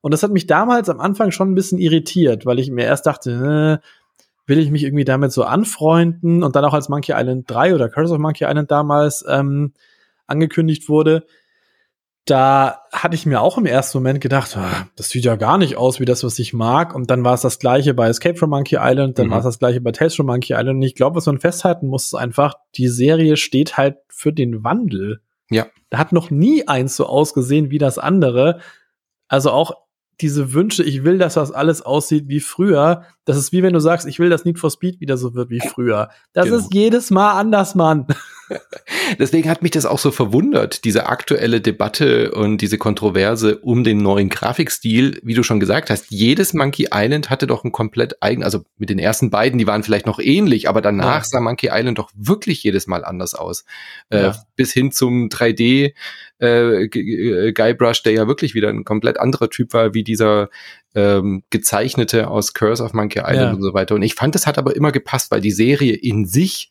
Und das hat mich damals am Anfang schon ein bisschen irritiert, weil ich mir erst dachte, äh, will ich mich irgendwie damit so anfreunden? Und dann auch als Monkey Island 3 oder Curse of Monkey Island damals ähm, angekündigt wurde, da hatte ich mir auch im ersten Moment gedacht, ah, das sieht ja gar nicht aus wie das, was ich mag. Und dann war es das gleiche bei Escape from Monkey Island, dann mhm. war es das gleiche bei Tales from Monkey Island. Und ich glaube, was man festhalten muss, ist einfach, die Serie steht halt für den Wandel. Ja. Da hat noch nie eins so ausgesehen wie das andere. Also auch diese Wünsche, ich will, dass das alles aussieht wie früher. Das ist wie wenn du sagst, ich will, dass Need for Speed wieder so wird wie früher. Das genau. ist jedes Mal anders, Mann. Deswegen hat mich das auch so verwundert, diese aktuelle Debatte und diese Kontroverse um den neuen Grafikstil. Wie du schon gesagt hast, jedes Monkey Island hatte doch ein komplett eigen, also mit den ersten beiden, die waren vielleicht noch ähnlich, aber danach ja. sah Monkey Island doch wirklich jedes Mal anders aus. Äh, ja. Äh, bis hin zum 3D äh, äh, Guybrush, der ja wirklich wieder ein komplett anderer Typ war, wie dieser ähm, gezeichnete aus Curse of Monkey Island ja. und so weiter. Und ich fand, das hat aber immer gepasst, weil die Serie in sich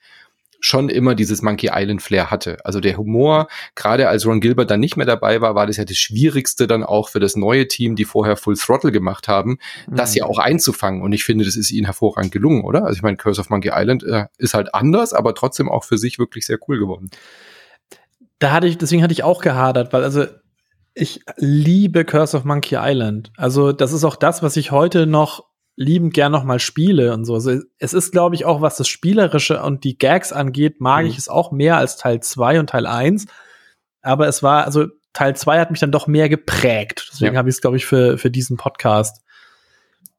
schon immer dieses Monkey Island Flair hatte. Also der Humor, gerade als Ron Gilbert dann nicht mehr dabei war, war das ja das Schwierigste dann auch für das neue Team, die vorher Full Throttle gemacht haben, mhm. das ja auch einzufangen. Und ich finde, das ist ihnen hervorragend gelungen, oder? Also ich meine, Curse of Monkey Island äh, ist halt anders, aber trotzdem auch für sich wirklich sehr cool geworden. Da hatte ich, deswegen hatte ich auch gehadert, weil also ich liebe Curse of Monkey Island. Also das ist auch das, was ich heute noch liebend gern noch mal spiele und so. Also es ist, glaube ich, auch was das Spielerische und die Gags angeht, mag mhm. ich es auch mehr als Teil 2 und Teil 1. Aber es war, also Teil 2 hat mich dann doch mehr geprägt. Deswegen ja. habe ich es, glaube ich, für, für diesen Podcast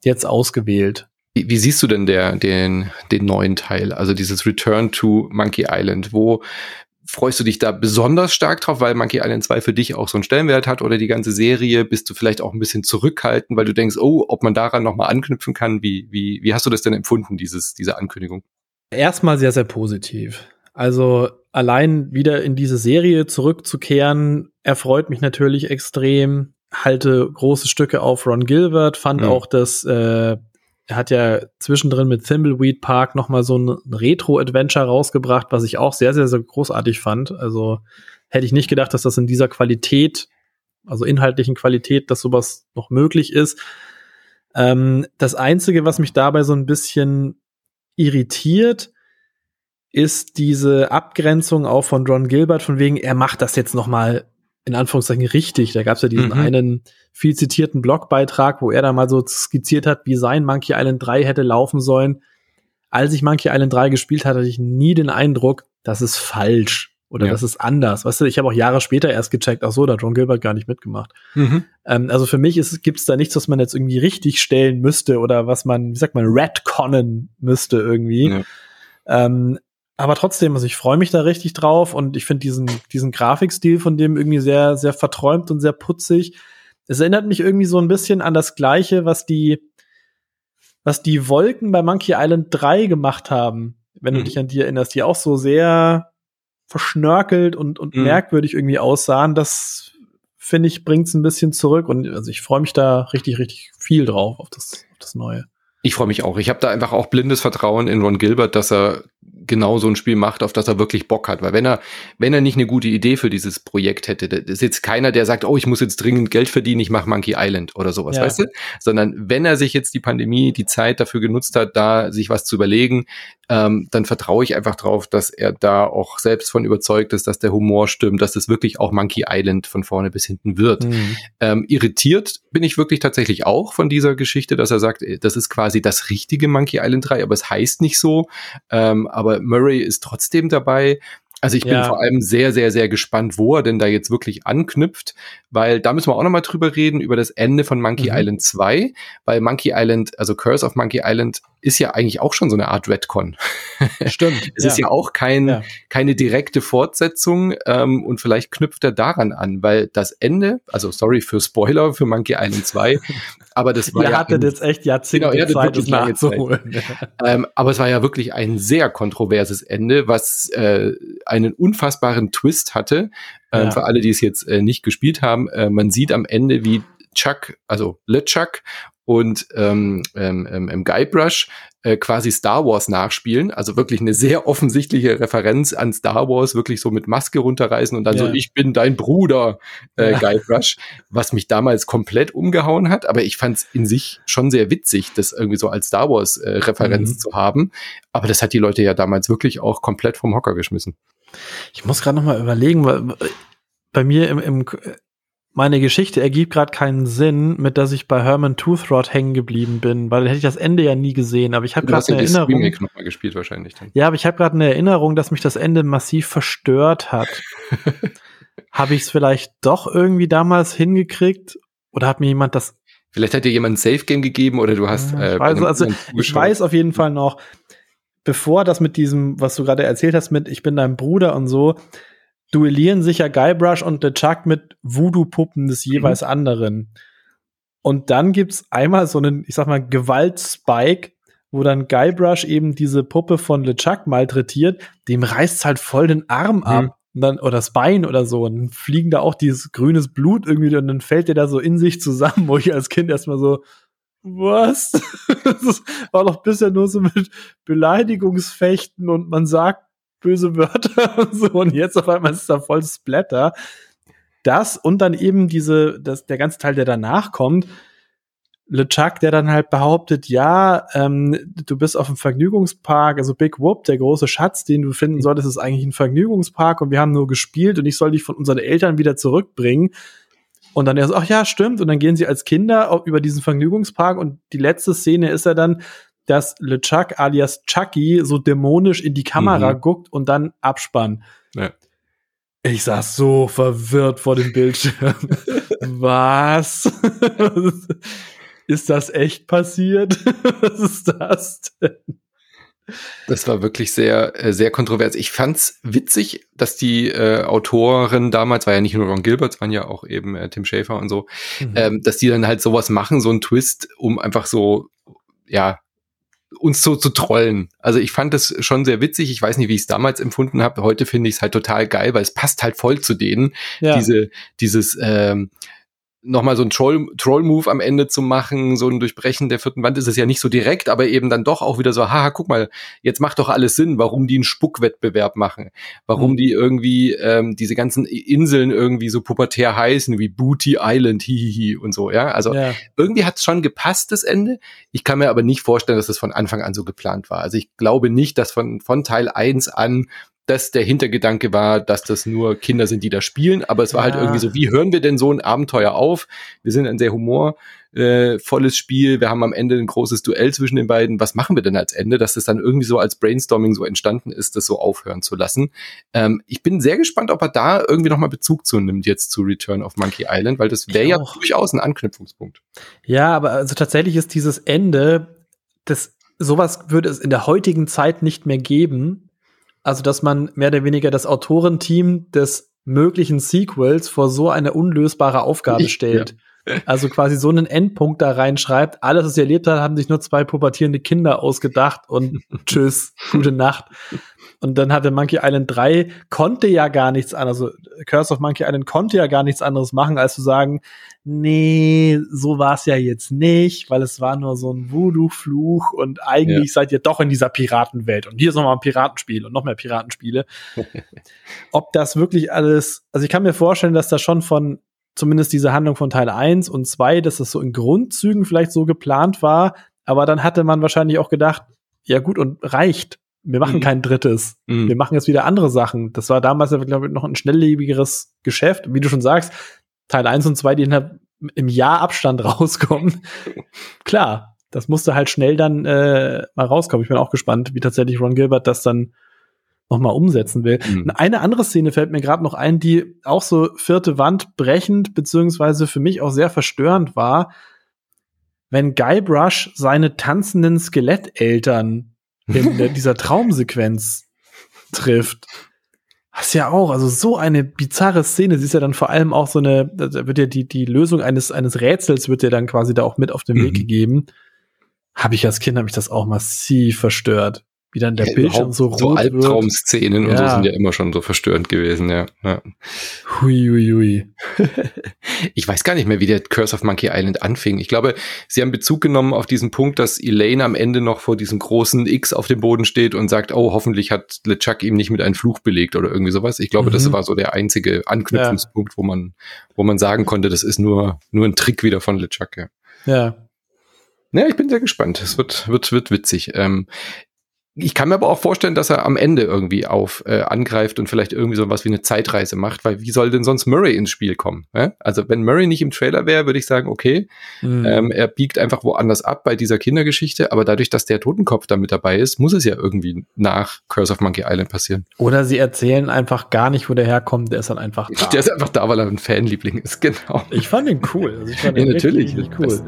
jetzt ausgewählt. Wie, wie, siehst du denn der, den, den neuen Teil, also dieses Return to Monkey Island? Wo, freust du dich da besonders stark drauf, weil Monkey Island 2 für dich auch so einen Stellenwert hat oder die ganze Serie? Bist du vielleicht auch ein bisschen zurückhaltend, weil du denkst, oh, ob man daran nochmal anknüpfen kann? Wie, wie, wie hast du das denn empfunden, dieses, diese Ankündigung? Erstmal sehr, sehr positiv. Also allein wieder in diese Serie zurückzukehren, erfreut mich natürlich extrem. Halte große Stücke auf Ron Gilbert, fand mhm. auch, dass äh, er hat ja zwischendrin mit Thimbleweed Park noch mal so ein Retro-Adventure rausgebracht, was ich auch sehr, sehr, sehr großartig fand. Also hätte ich nicht gedacht, dass das in dieser Qualität, also inhaltlichen Qualität, dass sowas noch möglich ist. Ähm, das Einzige, was mich dabei so ein bisschen irritiert, ist diese Abgrenzung auch von Ron Gilbert, von wegen, er macht das jetzt noch mal in Anführungszeichen richtig. Da gab es ja diesen mhm. einen viel zitierten Blogbeitrag, wo er da mal so skizziert hat, wie sein Monkey Island 3 hätte laufen sollen. Als ich Monkey Island 3 gespielt hatte, hatte ich nie den Eindruck, das ist falsch oder ja. das ist anders. Weißt du, ich habe auch Jahre später erst gecheckt, ach so, da hat John Gilbert gar nicht mitgemacht. Mhm. Ähm, also für mich gibt es da nichts, was man jetzt irgendwie richtig stellen müsste oder was man, wie sagt man, retconnen müsste irgendwie. Ja. Ähm, aber trotzdem, also ich freue mich da richtig drauf und ich finde diesen, diesen Grafikstil von dem irgendwie sehr, sehr verträumt und sehr putzig. Es erinnert mich irgendwie so ein bisschen an das Gleiche, was die, was die Wolken bei Monkey Island 3 gemacht haben, wenn mhm. du dich an die erinnerst, die auch so sehr verschnörkelt und, und mhm. merkwürdig irgendwie aussahen. Das finde ich, bringt's ein bisschen zurück und also ich freue mich da richtig, richtig viel drauf auf das, auf das Neue. Ich freue mich auch. Ich habe da einfach auch blindes Vertrauen in Ron Gilbert, dass er genau so ein Spiel macht, auf das er wirklich Bock hat. Weil wenn er, wenn er nicht eine gute Idee für dieses Projekt hätte, das ist jetzt keiner, der sagt, oh, ich muss jetzt dringend Geld verdienen, ich mache Monkey Island oder sowas, ja. weißt du? Sondern wenn er sich jetzt die Pandemie, die Zeit dafür genutzt hat, da sich was zu überlegen, ähm, dann vertraue ich einfach drauf, dass er da auch selbst von überzeugt ist, dass der Humor stimmt, dass es wirklich auch Monkey Island von vorne bis hinten wird. Mhm. Ähm, irritiert bin ich wirklich tatsächlich auch von dieser Geschichte, dass er sagt, äh, das ist quasi das richtige Monkey Island 3, aber es heißt nicht so. Ähm, aber Murray ist trotzdem dabei. Also ich bin ja. vor allem sehr, sehr, sehr gespannt, wo er denn da jetzt wirklich anknüpft, weil da müssen wir auch nochmal drüber reden, über das Ende von Monkey mhm. Island 2, weil Monkey Island, also Curse of Monkey Island ist ja eigentlich auch schon so eine Art Redcon. Stimmt. es ja. ist ja auch kein, ja. keine direkte Fortsetzung ähm, und vielleicht knüpft er daran an, weil das Ende, also sorry für Spoiler für Monkey Island 2, aber das war Ihr ja hattet ein, jetzt echt Jahrzehnte genau, Zeit, das nachzuholen. ähm, aber es war ja wirklich ein sehr kontroverses Ende, was äh, einen unfassbaren Twist hatte. Ähm, ja. Für alle, die es jetzt äh, nicht gespielt haben, äh, man sieht am Ende, wie Chuck, also LeChuck und ähm, ähm, ähm, Guybrush äh, quasi Star Wars nachspielen. Also wirklich eine sehr offensichtliche Referenz an Star Wars, wirklich so mit Maske runterreißen und dann ja. so, ich bin dein Bruder, äh, ja. Guybrush, was mich damals komplett umgehauen hat. Aber ich fand es in sich schon sehr witzig, das irgendwie so als Star Wars äh, Referenz mhm. zu haben. Aber das hat die Leute ja damals wirklich auch komplett vom Hocker geschmissen. Ich muss gerade noch mal überlegen, weil bei mir im, im meine Geschichte ergibt gerade keinen Sinn, mit dass ich bei Herman Toothrod hängen geblieben bin, weil dann hätte ich das Ende ja nie gesehen. Aber ich habe gerade eine Erinnerung. Remake noch mal gespielt wahrscheinlich. Dann. Ja, aber ich habe gerade eine Erinnerung, dass mich das Ende massiv verstört hat. habe ich es vielleicht doch irgendwie damals hingekriegt oder hat mir jemand das? Vielleicht hat dir jemand ein Safe Game gegeben oder du hast. Äh, ich weiß, also ich weiß auf jeden Fall noch, bevor das mit diesem, was du gerade erzählt hast, mit ich bin dein Bruder und so, duellieren sich ja Guybrush und The Chuck mit Voodoo-Puppen des jeweils mhm. anderen. Und dann gibt's einmal so einen, ich sag mal, Gewalt-Spike, wo dann Guybrush eben diese Puppe von LeChuck malträtiert, dem reißt halt voll den Arm ab. Mhm. Und dann, oder das Bein oder so. Und dann fliegen da auch dieses grünes Blut irgendwie und dann fällt der da so in sich zusammen, wo ich als Kind erstmal so, was? das war doch bisher nur so mit Beleidigungsfechten und man sagt böse Wörter und so. Und jetzt auf einmal ist es da voll Splatter. Das und dann eben diese, das, der ganze Teil, der danach kommt, LeChuck, der dann halt behauptet, ja, ähm, du bist auf dem Vergnügungspark, also Big Whoop, der große Schatz, den du finden solltest, ist eigentlich ein Vergnügungspark und wir haben nur gespielt und ich soll dich von unseren Eltern wieder zurückbringen. Und dann er so, ach ja, stimmt. Und dann gehen sie als Kinder über diesen Vergnügungspark und die letzte Szene ist ja dann, dass LeChuck alias Chucky so dämonisch in die Kamera mhm. guckt und dann Abspann. Ja. Ich saß so verwirrt vor dem Bildschirm. Was? ist das echt passiert? Was ist das denn? Das war wirklich sehr, äh, sehr kontrovers. Ich fand's witzig, dass die äh, Autorin damals, war ja nicht nur Ron Gilbert, es waren ja auch eben äh, Tim Schafer und so, mhm. ähm, dass die dann halt sowas machen, so ein Twist, um einfach so, ja, uns so zu trollen. Also ich fand das schon sehr witzig. Ich weiß nicht, wie ich es damals empfunden habe. Heute finde ich es halt total geil, weil es passt halt voll zu denen. Ja. Diese, dieses, ähm, nochmal so ein Troll-Move Troll am Ende zu machen, so ein Durchbrechen der vierten Wand ist es ja nicht so direkt, aber eben dann doch auch wieder so, haha, guck mal, jetzt macht doch alles Sinn, warum die einen Spuckwettbewerb machen, warum mhm. die irgendwie ähm, diese ganzen Inseln irgendwie so pubertär heißen, wie Booty Island, hihihi und so, ja. Also ja. irgendwie hat es schon gepasst, das Ende. Ich kann mir aber nicht vorstellen, dass das von Anfang an so geplant war. Also ich glaube nicht, dass von, von Teil eins an dass der Hintergedanke war, dass das nur Kinder sind, die da spielen. Aber es war halt ja. halt irgendwie so, wie hören wir denn so ein Abenteuer auf? Wir sind ein sehr humorvolles äh, Spiel. Wir haben am Ende ein großes Duell zwischen den beiden. Was machen wir denn als Ende? Dass das dann irgendwie so als Brainstorming so entstanden ist, das so aufhören zu lassen. Ähm, ich bin sehr gespannt, ob er da irgendwie nochmal Bezug zu nimmt jetzt zu Return of Monkey Island, weil das wäre ja durchaus ein Anknüpfungspunkt. Ja, aber also tatsächlich ist dieses Ende, das sowas würde es in der heutigen Zeit nicht mehr geben also, dass man mehr oder weniger das Autorenteam des möglichen Sequels vor so eine unlösbare Aufgabe stellt. Ja. Also quasi so einen Endpunkt da reinschreibt. Alles, was sie erlebt hat, haben sich nur zwei pubertierende Kinder ausgedacht und tschüss, gute Nacht. Und dann hatte Monkey Island 3, konnte ja gar nichts anderes, also Curse of Monkey Island konnte ja gar nichts anderes machen, als zu sagen, nee, so war es ja jetzt nicht, weil es war nur so ein Voodoo-Fluch und eigentlich ja. seid ihr doch in dieser Piratenwelt. Und hier ist nochmal ein Piratenspiel und noch mehr Piratenspiele. Ob das wirklich alles, also ich kann mir vorstellen, dass da schon von zumindest diese Handlung von Teil 1 und 2, dass das so in Grundzügen vielleicht so geplant war, aber dann hatte man wahrscheinlich auch gedacht, ja gut und reicht wir machen mhm. kein drittes. Mhm. Wir machen jetzt wieder andere Sachen. Das war damals, glaube ich, noch ein schnelllebigeres Geschäft. Wie du schon sagst, Teil 1 und 2, die im Jahr Abstand rauskommen. Klar, das musste halt schnell dann äh, mal rauskommen. Ich bin auch gespannt, wie tatsächlich Ron Gilbert das dann noch mal umsetzen will. Mhm. Eine andere Szene fällt mir gerade noch ein, die auch so vierte Wand brechend, beziehungsweise für mich auch sehr verstörend war, wenn Guybrush seine tanzenden Skeletteltern in dieser Traumsequenz trifft. Was ja auch, also so eine bizarre Szene. Sie ist ja dann vor allem auch so eine, da wird ja die, die Lösung eines, eines Rätsels wird ja dann quasi da auch mit auf den Weg mhm. gegeben. Habe ich als Kind, habe ich das auch massiv verstört wie dann der ja, Bildschirm so rot So Albtraumszenen ja. und so sind ja immer schon so verstörend gewesen, ja. ja. Hui, hui, hui. ich weiß gar nicht mehr, wie der Curse of Monkey Island anfing. Ich glaube, sie haben Bezug genommen auf diesen Punkt, dass Elaine am Ende noch vor diesem großen X auf dem Boden steht und sagt, oh, hoffentlich hat LeChuck ihm nicht mit einem Fluch belegt oder irgendwie sowas. Ich glaube, mhm. das war so der einzige Anknüpfungspunkt, ja. wo man, wo man sagen konnte, das ist nur, nur ein Trick wieder von LeChuck, ja. Ja. Ja, ich bin sehr gespannt. Es wird, wird, wird witzig. Ähm, ich kann mir aber auch vorstellen, dass er am Ende irgendwie auf äh, angreift und vielleicht irgendwie so was wie eine Zeitreise macht, weil wie soll denn sonst Murray ins Spiel kommen? Äh? Also wenn Murray nicht im Trailer wäre, würde ich sagen, okay, mhm. ähm, er biegt einfach woanders ab bei dieser Kindergeschichte, aber dadurch, dass der Totenkopf da mit dabei ist, muss es ja irgendwie nach Curse of Monkey Island passieren. Oder sie erzählen einfach gar nicht, wo der herkommt, der ist dann einfach da. Der ist einfach da, weil er ein Fanliebling ist, genau. Ich fand ihn cool. Also ich fand ja, natürlich. Cool.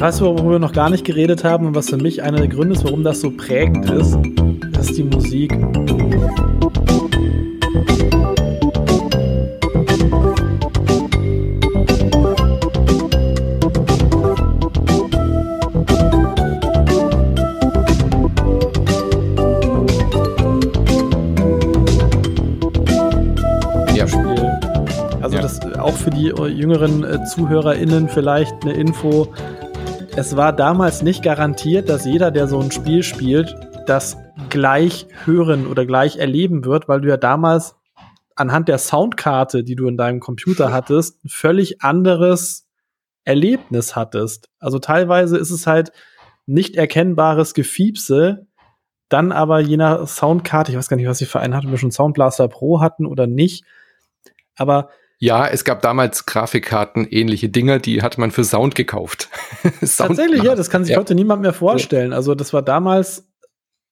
Weißt du, worüber wir noch gar nicht geredet haben und was für mich einer der Gründe ist, warum das so prägend ist? Ist die Musik. Also das auch für die jüngeren äh, ZuhörerInnen vielleicht eine Info es war damals nicht garantiert, dass jeder, der so ein Spiel spielt, das gleich hören oder gleich erleben wird, weil du ja damals anhand der Soundkarte, die du in deinem Computer hattest, ein völlig anderes Erlebnis hattest. Also teilweise ist es halt nicht erkennbares Gefiepse, dann aber je nach Soundkarte, ich weiß gar nicht, was die Verein hatten, wir schon Soundblaster Pro hatten oder nicht, aber ja, es gab damals Grafikkarten, ähnliche Dinger, die hat man für Sound gekauft. Sound Tatsächlich, ja, das kann sich ja. heute niemand mehr vorstellen. Also das war damals,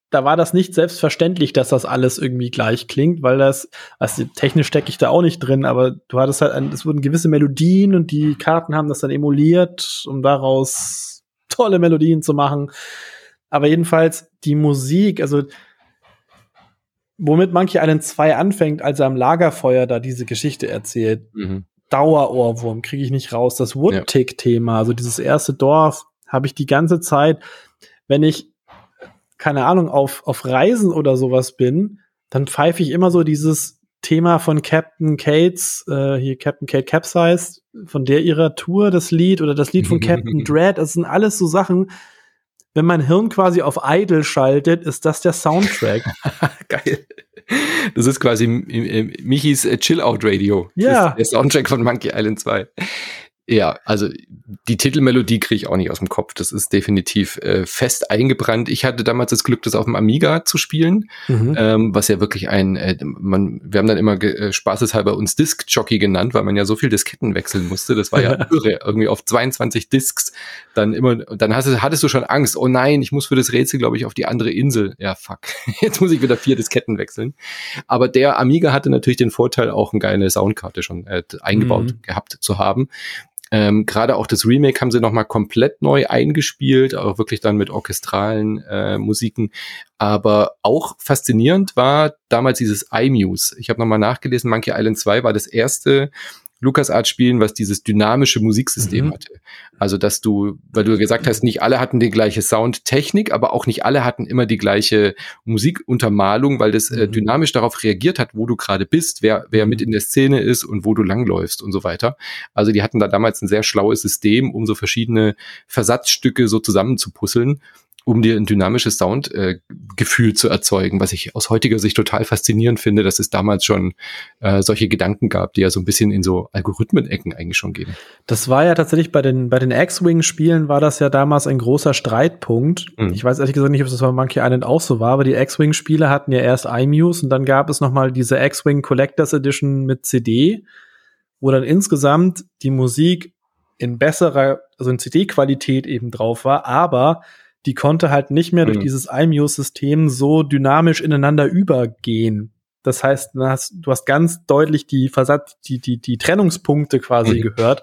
da war das nicht selbstverständlich, dass das alles irgendwie gleich klingt, weil das, also technisch stecke ich da auch nicht drin, aber du hattest halt, es wurden gewisse Melodien und die Karten haben das dann emuliert, um daraus tolle Melodien zu machen. Aber jedenfalls die Musik, also womit Monkey Island 2 anfängt, als er am Lagerfeuer da diese Geschichte erzählt. Mhm. Dauerohrwurm, kriege ich nicht raus. Das Woodtick-Thema, also dieses erste Dorf, habe ich die ganze Zeit, wenn ich, keine Ahnung, auf, auf Reisen oder sowas bin, dann pfeife ich immer so dieses Thema von Captain Cates, äh, hier Captain Kate Capsize, von der ihrer Tour, das Lied oder das Lied von Captain Dread, das sind alles so Sachen, wenn mein Hirn quasi auf Idle schaltet, ist das der Soundtrack. Geil. Das ist quasi Michis äh, Chill-Out-Radio. Ja. Der Soundtrack von Monkey Island 2. Ja, also die Titelmelodie kriege ich auch nicht aus dem Kopf. Das ist definitiv äh, fest eingebrannt. Ich hatte damals das Glück, das auf dem Amiga zu spielen, mhm. ähm, was ja wirklich ein, äh, man, wir haben dann immer äh, spaßeshalber uns Disc-Jockey genannt, weil man ja so viel Disketten wechseln musste. Das war ja irre, irgendwie auf 22 Discs. Dann immer, dann hast du, hattest du schon Angst. Oh nein, ich muss für das Rätsel, glaube ich, auf die andere Insel. Ja, fuck. Jetzt muss ich wieder vier Disketten wechseln. Aber der Amiga hatte natürlich den Vorteil, auch eine geile Soundkarte schon äh, eingebaut mhm. gehabt zu haben. Ähm, Gerade auch das Remake haben sie nochmal komplett neu eingespielt, auch wirklich dann mit orchestralen äh, Musiken. Aber auch faszinierend war damals dieses iMuse. Ich habe nochmal nachgelesen, Monkey Island 2 war das erste LucasArts spielen, was dieses dynamische Musiksystem mhm. hatte. Also, dass du, weil du gesagt hast, nicht alle hatten die gleiche Soundtechnik, aber auch nicht alle hatten immer die gleiche Musikuntermalung, weil das äh, mhm. dynamisch darauf reagiert hat, wo du gerade bist, wer, wer mit in der Szene ist und wo du langläufst und so weiter. Also, die hatten da damals ein sehr schlaues System, um so verschiedene Versatzstücke so zusammenzupuzzeln um dir ein dynamisches Soundgefühl äh, zu erzeugen, was ich aus heutiger Sicht total faszinierend finde, dass es damals schon äh, solche Gedanken gab, die ja so ein bisschen in so Algorithmen-Ecken eigentlich schon gehen. Das war ja tatsächlich bei den, bei den X-Wing-Spielen war das ja damals ein großer Streitpunkt. Mhm. Ich weiß ehrlich gesagt nicht, ob das bei Monkey Island auch so war, aber die X-Wing-Spiele hatten ja erst iMuse und dann gab es noch mal diese X-Wing Collectors Edition mit CD, wo dann insgesamt die Musik in besserer, also in CD-Qualität eben drauf war, aber die konnte halt nicht mehr mhm. durch dieses iMuse-System so dynamisch ineinander übergehen. Das heißt, du hast, du hast ganz deutlich die Versatz, die, die, die Trennungspunkte quasi mhm. gehört.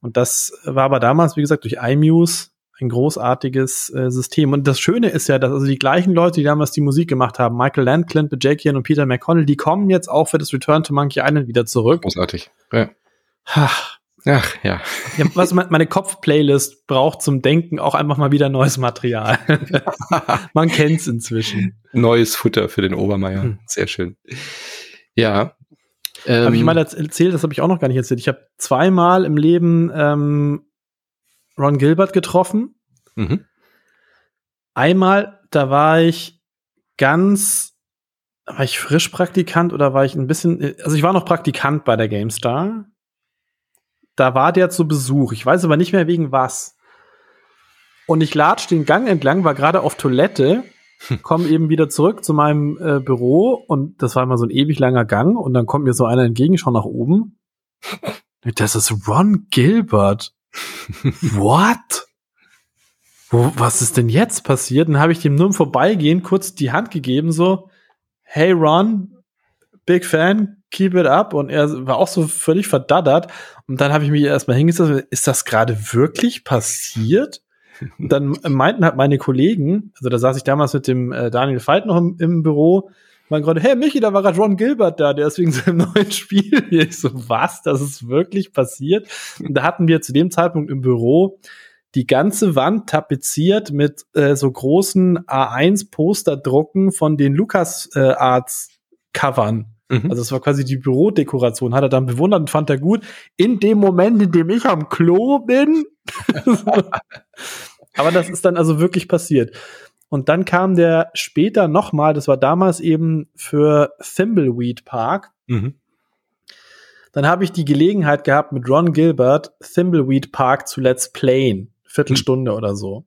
Und das war aber damals, wie gesagt, durch iMuse ein großartiges äh, System. Und das Schöne ist ja, dass also die gleichen Leute, die damals die Musik gemacht haben, Michael Landclint, Bejakian und Peter McConnell, die kommen jetzt auch für das Return to Monkey Island wieder zurück. Großartig. Ja. Ach ja. ja was meine Kopf-Playlist braucht zum Denken auch einfach mal wieder neues Material. Man kennt's inzwischen. Neues Futter für den Obermeier. Hm. Sehr schön. Ja. Ähm, habe ich mal erzählt, das habe ich auch noch gar nicht erzählt. Ich habe zweimal im Leben ähm, Ron Gilbert getroffen. Mhm. Einmal, da war ich ganz, war ich frisch Praktikant oder war ich ein bisschen, also ich war noch Praktikant bei der GameStar da war der zu Besuch. Ich weiß aber nicht mehr wegen was. Und ich latsch den Gang entlang, war gerade auf Toilette, komme eben wieder zurück zu meinem äh, Büro und das war immer so ein ewig langer Gang und dann kommt mir so einer entgegen, schau nach oben. Das ist Ron Gilbert. What? Wo, was ist denn jetzt passiert? Dann habe ich dem nur im Vorbeigehen kurz die Hand gegeben, so, hey Ron, big fan, keep it up. Und er war auch so völlig verdaddert. Und dann habe ich mich erstmal hingesetzt, ist das gerade wirklich passiert? Und dann meinten halt meine Kollegen, also da saß ich damals mit dem äh, Daniel Veit noch im, im Büro, waren gerade, hey Michi, da war gerade Ron Gilbert da, der ist wegen seinem neuen Spiel. Ich so, was? Das ist wirklich passiert? Und da hatten wir zu dem Zeitpunkt im Büro die ganze Wand tapeziert mit äh, so großen A1-Posterdrucken von den Lukas äh, Arts Covern. Mhm. Also es war quasi die Bürodekoration, hat er dann bewundert und fand er gut. In dem Moment, in dem ich am Klo bin. Aber das ist dann also wirklich passiert. Und dann kam der später nochmal, das war damals eben für Thimbleweed Park. Mhm. Dann habe ich die Gelegenheit gehabt, mit Ron Gilbert Thimbleweed Park zu Let's Playen. Viertelstunde mhm. oder so.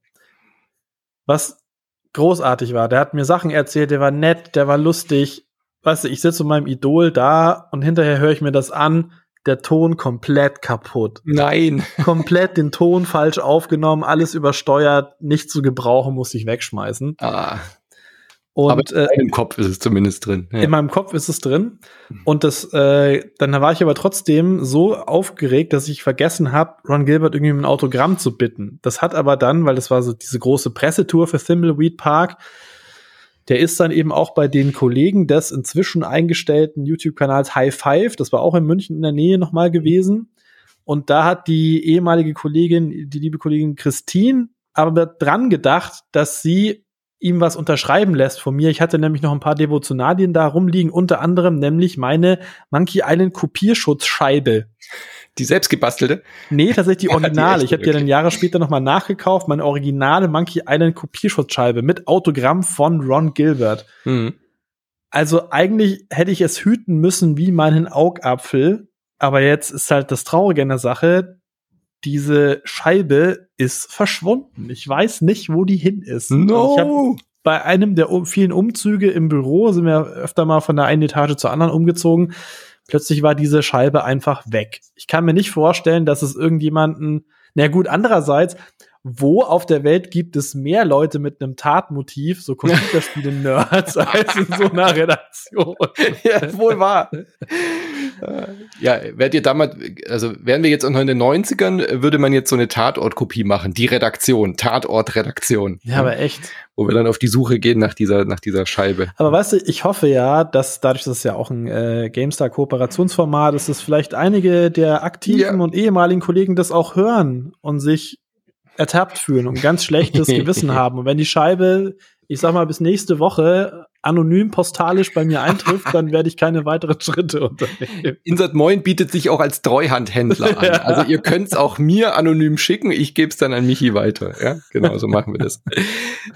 Was großartig war. Der hat mir Sachen erzählt, der war nett, der war lustig. Weißt du, ich sitze mit meinem Idol da und hinterher höre ich mir das an der Ton komplett kaputt. Nein. Komplett den Ton falsch aufgenommen, alles übersteuert, nicht zu gebrauchen, muss ich wegschmeißen. Ah. Und, aber in meinem äh, Kopf ist es zumindest drin. Ja. In meinem Kopf ist es drin. Und das, äh, dann war ich aber trotzdem so aufgeregt, dass ich vergessen habe, Ron Gilbert irgendwie um ein Autogramm zu bitten. Das hat aber dann, weil das war so diese große Pressetour für Thimbleweed Park, der ist dann eben auch bei den Kollegen des inzwischen eingestellten YouTube-Kanals High Five, das war auch in München in der Nähe nochmal gewesen. Und da hat die ehemalige Kollegin, die liebe Kollegin Christine, aber dran gedacht, dass sie ihm was unterschreiben lässt von mir. Ich hatte nämlich noch ein paar Devotionalien da rumliegen, unter anderem nämlich meine Monkey Island Kopierschutzscheibe. Die selbstgebastelte? Nee, tatsächlich die Originale. die ich habe die dann Jahre später nochmal nachgekauft. Meine originale Monkey Island Kopierschutzscheibe mit Autogramm von Ron Gilbert. Mhm. Also eigentlich hätte ich es hüten müssen wie meinen Augapfel. Aber jetzt ist halt das Traurige in der Sache. Diese Scheibe ist verschwunden. Ich weiß nicht, wo die hin ist. No! bei einem der vielen Umzüge im Büro sind wir öfter mal von der einen Etage zur anderen umgezogen plötzlich war diese Scheibe einfach weg. Ich kann mir nicht vorstellen, dass es irgendjemanden, na gut, andererseits, wo auf der Welt gibt es mehr Leute mit einem Tatmotiv, so Computerspiele-Nerds, als in so einer Redaktion? ja, wohl wahr. ja, werdet ihr damals, also wären wir jetzt noch in den 90ern, würde man jetzt so eine Tatortkopie machen, die Redaktion, Tatortredaktion. Ja, aber echt. Wo wir dann auf die Suche gehen nach dieser, nach dieser Scheibe. Aber weißt du, ich hoffe ja, dass dadurch, dass es ja auch ein äh, GameStar-Kooperationsformat ist, dass vielleicht einige der aktiven ja. und ehemaligen Kollegen das auch hören und sich ertappt fühlen und ganz schlechtes Gewissen haben. Und wenn die Scheibe, ich sag mal, bis nächste Woche anonym postalisch bei mir eintrifft, dann werde ich keine weiteren Schritte unternehmen. Insert Moin bietet sich auch als Treuhandhändler an. Also ihr könnt es auch mir anonym schicken, ich gebe es dann an Michi weiter. Ja, genau, so machen wir das.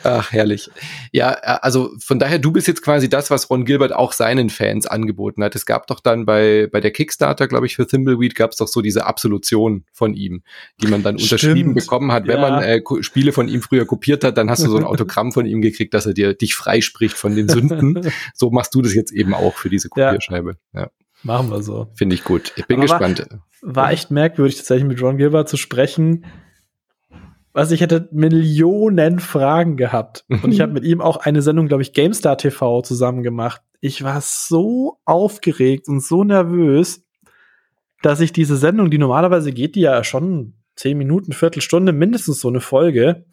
Ach, herrlich. Ja, also von daher, du bist jetzt quasi das, was Ron Gilbert auch seinen Fans angeboten hat. Es gab doch dann bei, bei der Kickstarter, glaube ich, für Thimbleweed gab es doch so diese Absolution von ihm, die man dann Stimmt. unterschrieben bekommen hat. Wenn ja. man äh, Spiele von ihm früher kopiert hat, dann hast du so ein Autogramm von ihm gekriegt, dass er dir dich freispricht von den Sünden. so machst du das jetzt eben auch für diese Kopierscheibe. Ja. ja. Machen wir so. Finde ich gut. Ich bin Aber gespannt. War, war echt merkwürdig, tatsächlich mit Ron Gilbert zu sprechen. Was ich hätte Millionen Fragen gehabt. Und ich habe mit ihm auch eine Sendung, glaube ich, GameStar TV zusammen gemacht. Ich war so aufgeregt und so nervös, dass ich diese Sendung, die normalerweise geht, die ja schon zehn Minuten, Viertelstunde, mindestens so eine Folge,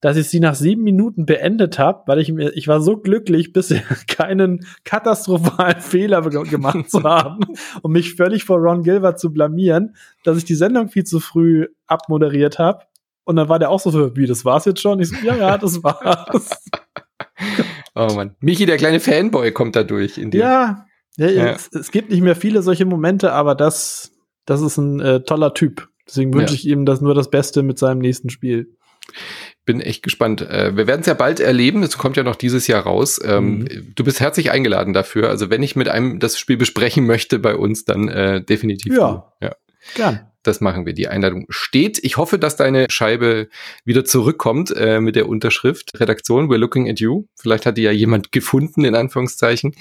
dass ich sie nach sieben Minuten beendet habe, weil ich mir, ich war so glücklich, bisher keinen katastrophalen Fehler gemacht zu haben und mich völlig vor Ron Gilbert zu blamieren, dass ich die Sendung viel zu früh abmoderiert habe. Und dann war der auch so, wie, das war's jetzt schon? Ich so, ja, ja, das war's. oh Mann. Michi, der kleine Fanboy, kommt da durch in dir. Ja, ja, ja. Es, es, gibt nicht mehr viele solche Momente, aber das, das ist ein äh, toller Typ. Deswegen wünsche ja. ich ihm das nur das Beste mit seinem nächsten Spiel bin echt gespannt. Äh, wir werden es ja bald erleben. Es kommt ja noch dieses Jahr raus. Ähm, mhm. Du bist herzlich eingeladen dafür. Also wenn ich mit einem das Spiel besprechen möchte bei uns, dann äh, definitiv. Ja. Du. ja. Gern das machen wir. Die Einladung steht. Ich hoffe, dass deine Scheibe wieder zurückkommt äh, mit der Unterschrift. Redaktion, we're looking at you. Vielleicht hat die ja jemand gefunden, in Anführungszeichen.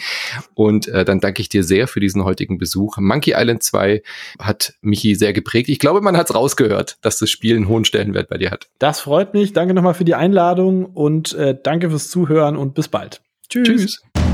Und äh, dann danke ich dir sehr für diesen heutigen Besuch. Monkey Island 2 hat Michi sehr geprägt. Ich glaube, man hat es rausgehört, dass das Spiel einen hohen Stellenwert bei dir hat. Das freut mich. Danke nochmal für die Einladung und äh, danke fürs Zuhören und bis bald. Tschüss. Tschüss.